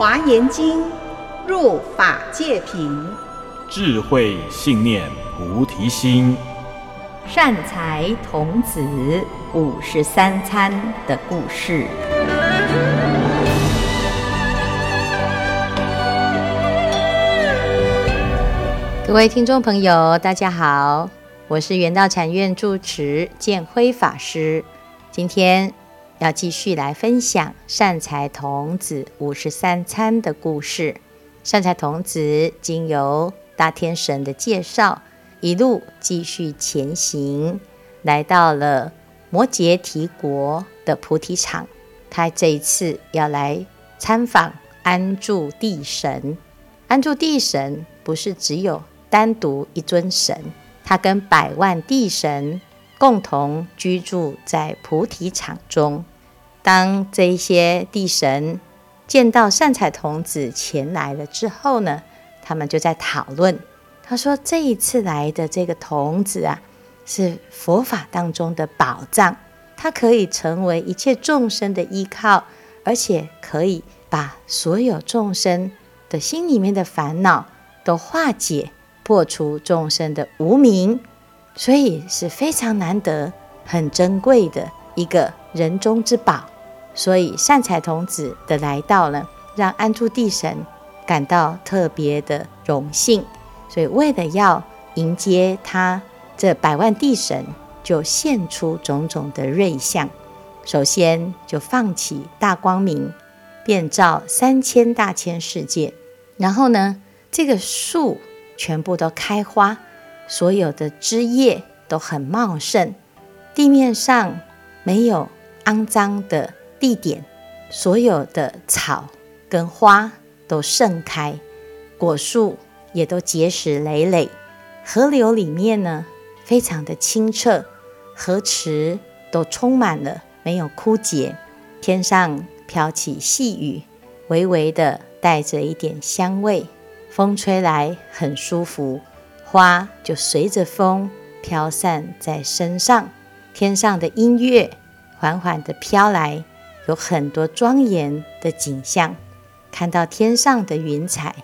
华严经，入法界品，智慧信念菩提心，善财童子五十三参的故事。各位听众朋友，大家好，我是圆道禅院住持建辉法师，今天，要继续来分享善财童子五十三参的故事。善财童子经由大天神的介绍，一路继续前行，来到了摩羯提国的菩提场。他这一次要来参访安住地神。安住地神不是只有单独一尊神，他跟百万地神共同居住在菩提场中。当这些地神见到善财童子前来了之后呢，他们就在讨论。他说：“这一次来的这个童子啊，是佛法当中的宝藏，它可以成为一切众生的依靠，而且可以把所有众生的心里面的烦恼都化解，破除众生的无明，所以是非常难得、很珍贵的一个人中之宝。”所以善财童子的来到呢，让安住地神感到特别的荣幸。所以为了要迎接他，这百万地神就现出种种的瑞相。首先就放起大光明，遍照三千大千世界。然后呢，这个树全部都开花，所有的枝叶都很茂盛，地面上没有肮脏的。地点，所有的草跟花都盛开，果树也都结实累累。河流里面呢，非常的清澈，河池都充满了，没有枯竭。天上飘起细雨，微微的带着一点香味，风吹来很舒服，花就随着风飘散在身上。天上的音乐缓缓的飘来。有很多庄严的景象，看到天上的云彩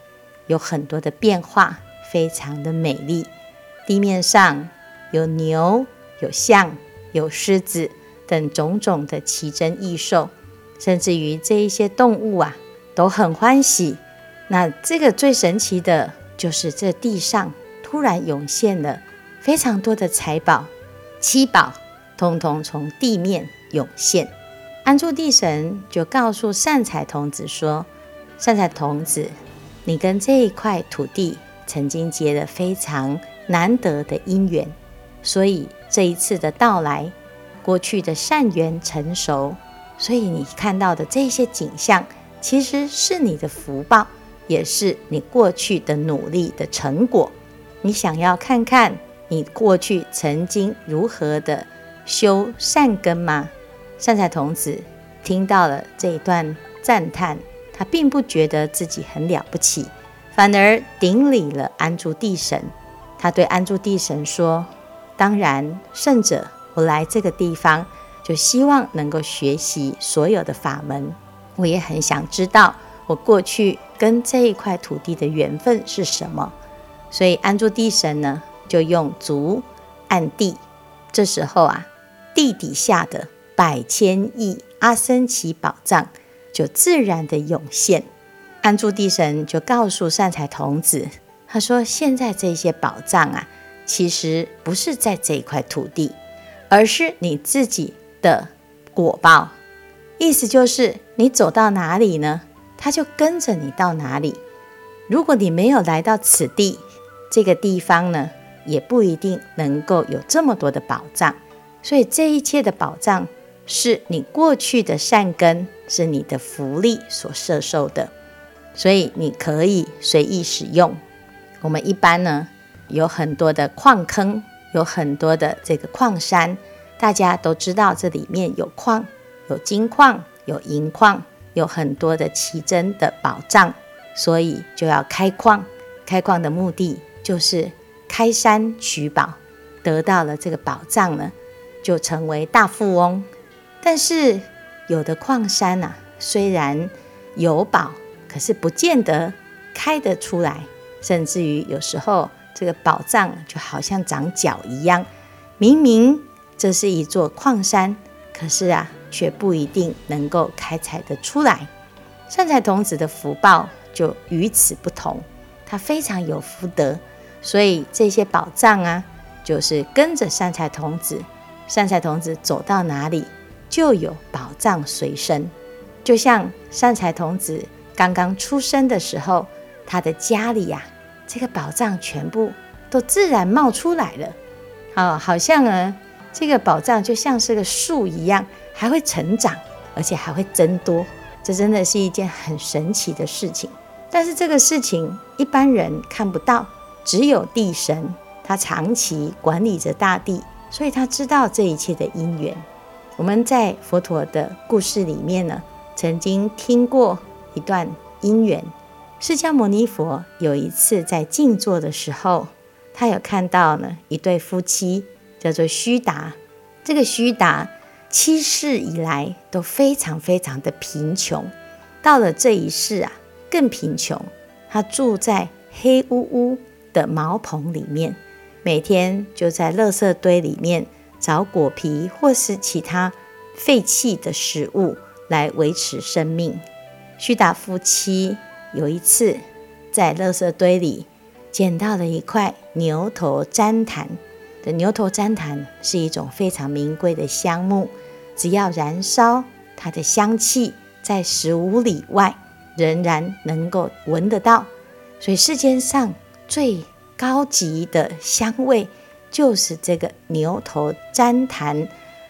有很多的变化，非常的美丽。地面上有牛、有象、有狮子等种种的奇珍异兽，甚至于这一些动物啊都很欢喜。那这个最神奇的就是这地上突然涌现了非常多的财宝，七宝通通从地面涌现。安住地神就告诉善财童子说：“善财童子，你跟这一块土地曾经结了非常难得的因缘，所以这一次的到来，过去的善缘成熟，所以你看到的这些景象，其实是你的福报，也是你过去的努力的成果。你想要看看你过去曾经如何的修善根吗？”善财童子听到了这一段赞叹，他并不觉得自己很了不起，反而顶礼了安住地神。他对安住地神说：“当然，圣者，我来这个地方就希望能够学习所有的法门。我也很想知道我过去跟这一块土地的缘分是什么。所以安住地神呢，就用足按地。这时候啊，地底下的。百千亿阿僧祇宝藏就自然的涌现，安住地神就告诉善财童子，他说：“现在这些宝藏啊，其实不是在这一块土地，而是你自己的果报。意思就是，你走到哪里呢，他就跟着你到哪里。如果你没有来到此地，这个地方呢，也不一定能够有这么多的宝藏。所以这一切的宝藏。”是你过去的善根，是你的福利所摄受的，所以你可以随意使用。我们一般呢，有很多的矿坑，有很多的这个矿山，大家都知道这里面有矿，有金矿，有银矿，有很多的奇珍的宝藏，所以就要开矿。开矿的目的就是开山取宝，得到了这个宝藏呢，就成为大富翁。但是有的矿山呐、啊，虽然有宝，可是不见得开得出来，甚至于有时候这个宝藏就好像长脚一样，明明这是一座矿山，可是啊，却不一定能够开采得出来。善财童子的福报就与此不同，他非常有福德，所以这些宝藏啊，就是跟着善财童子，善财童子走到哪里，就有宝藏随身。就像善财童子刚刚出生的时候，他的家里呀、啊，这个宝藏全部都自然冒出来了，哦，好像呢，这个宝藏就像是个树一样，还会成长，而且还会增多。这真的是一件很神奇的事情，但是这个事情一般人看不到，只有地神，他长期管理着大地，所以他知道这一切的因缘。我们在佛陀的故事里面呢，曾经听过一段因缘。释迦牟尼佛有一次在静坐的时候，他有看到呢一对夫妻，叫做须达，这个须达。七世以来都非常非常的贫穷，到了这一世啊，更贫穷。他住在黑乌乌的茅棚里面，每天就在垃圾堆里面找果皮或是其他废弃的食物来维持生命。须达夫妻有一次在垃圾堆里捡到了一块牛头旃檀。的牛头旃檀是一种非常名贵的香木，只要燃烧，它的香气在十五里外仍然能够闻得到。所以世间上最高级的香味，就是这个牛头旃檀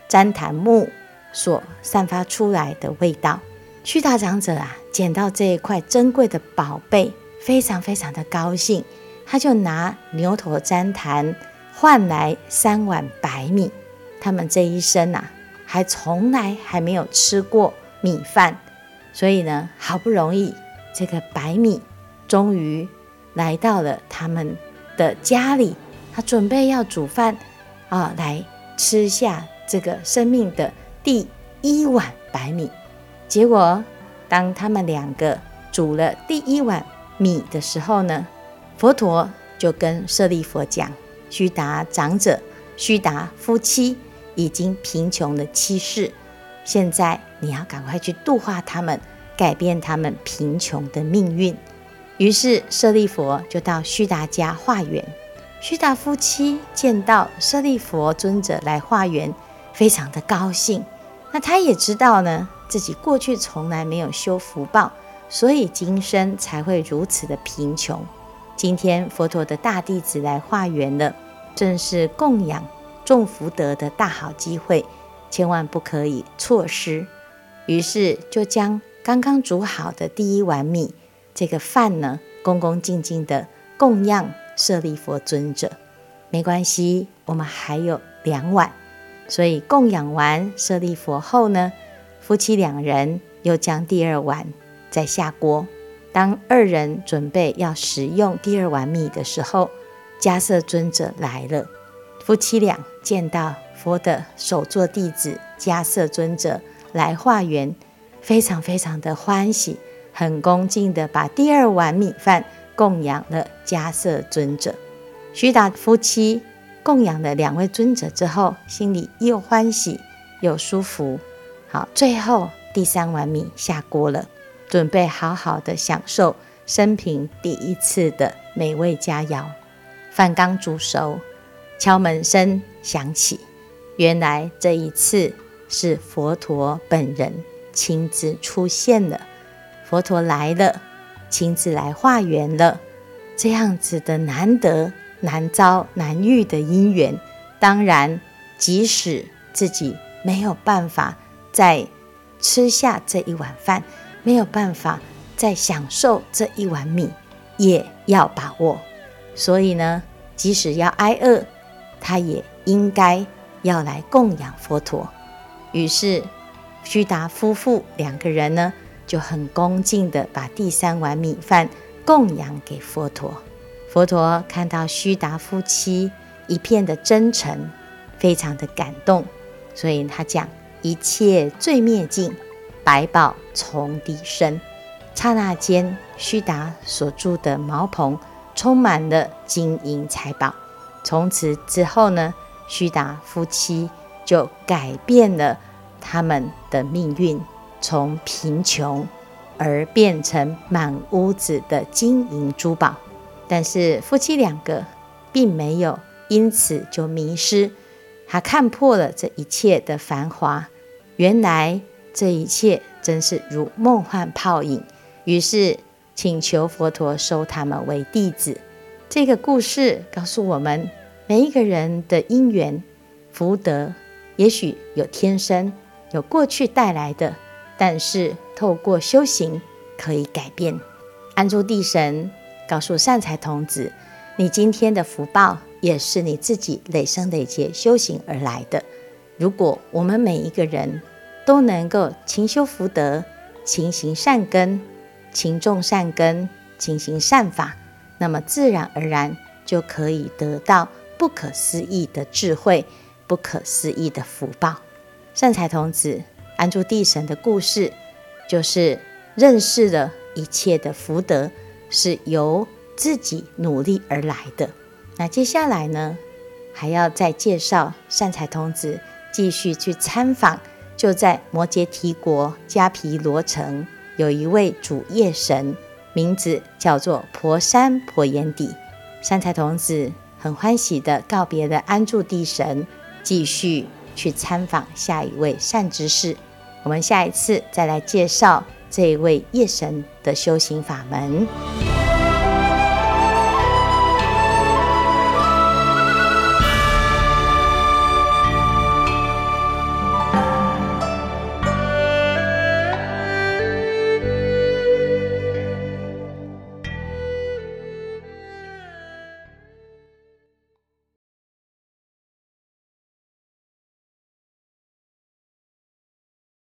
旃檀木所散发出来的味道。须大长者啊，捡到这一块珍贵的宝贝，非常非常的高兴，他就拿牛头旃檀。换来三碗白米，他们这一生呐、啊，还从来还没有吃过米饭，所以呢，好不容易这个白米终于来到了他们的家里，他准备要煮饭啊，来吃下这个生命的第一碗白米。结果，当他们两个煮了第一碗米的时候呢，佛陀就跟舍利佛讲。须达长者、须达夫妻已经贫穷的七世，现在你要赶快去度化他们，改变他们贫穷的命运。于是舍利佛就到须达家化缘。须达夫妻见到舍利弗尊者来化缘，非常的高兴。那他也知道呢，自己过去从来没有修福报，所以今生才会如此的贫穷。今天佛陀的大弟子来化缘了，正是供养众福德的大好机会，千万不可以错失。于是就将刚刚煮好的第一碗米，这个饭呢，恭恭敬敬的供养舍利弗尊者。没关系，我们还有两碗。所以供养完舍利弗后呢，夫妻两人又将第二碗再下锅。当二人准备要食用第二碗米的时候，迦叶尊者来了。夫妻俩见到佛的首座弟子迦叶尊者来化缘，非常非常的欢喜，很恭敬的把第二碗米饭供养了迦叶尊者。须达夫妻供养了两位尊者之后，心里又欢喜又舒服。好，最后第三碗米下锅了。准备好好的享受生平第一次的美味佳肴，饭刚煮熟，敲门声响起。原来这一次是佛陀本人亲自出现了，佛陀来了，亲自来化缘了。这样子的难得、难遭、难遇的因缘，当然，即使自己没有办法再吃下这一碗饭。没有办法再享受这一碗米，也要把握。所以呢，即使要挨饿，他也应该要来供养佛陀。于是，须达夫妇两个人呢，就很恭敬地把第三碗米饭供养给佛陀。佛陀看到须达夫妻一片的真诚，非常的感动，所以他讲：一切罪灭尽。百宝从地生，刹那间，须达所住的茅棚充满了金银财宝。从此之后呢，须达夫妻就改变了他们的命运，从贫穷而变成满屋子的金银珠宝。但是夫妻两个并没有因此就迷失，他看破了这一切的繁华，原来这一切真是如梦幻泡影。于是请求佛陀收他们为弟子。这个故事告诉我们，每一个人的因缘福德，也许有天生，有过去带来的，但是透过修行可以改变。安住地神。告诉善财童子，你今天的福报也是你自己累生累劫修行而来的。如果我们每一个人都能够勤修福德、勤行善根、勤种善根、勤行善法，那么自然而然就可以得到不可思议的智慧、不可思议的福报。善财童子安住地神的故事，就是认识了一切的福德。是由自己努力而来的。那接下来呢，还要再介绍善财童子继续去参访。就在摩羯提国迦毗罗城，有一位主业神，名字叫做婆山婆阎底。善财童子很欢喜地告别了安住地神，继续去参访下一位善知识。我们下一次再来介绍。这一位夜神的修行法门。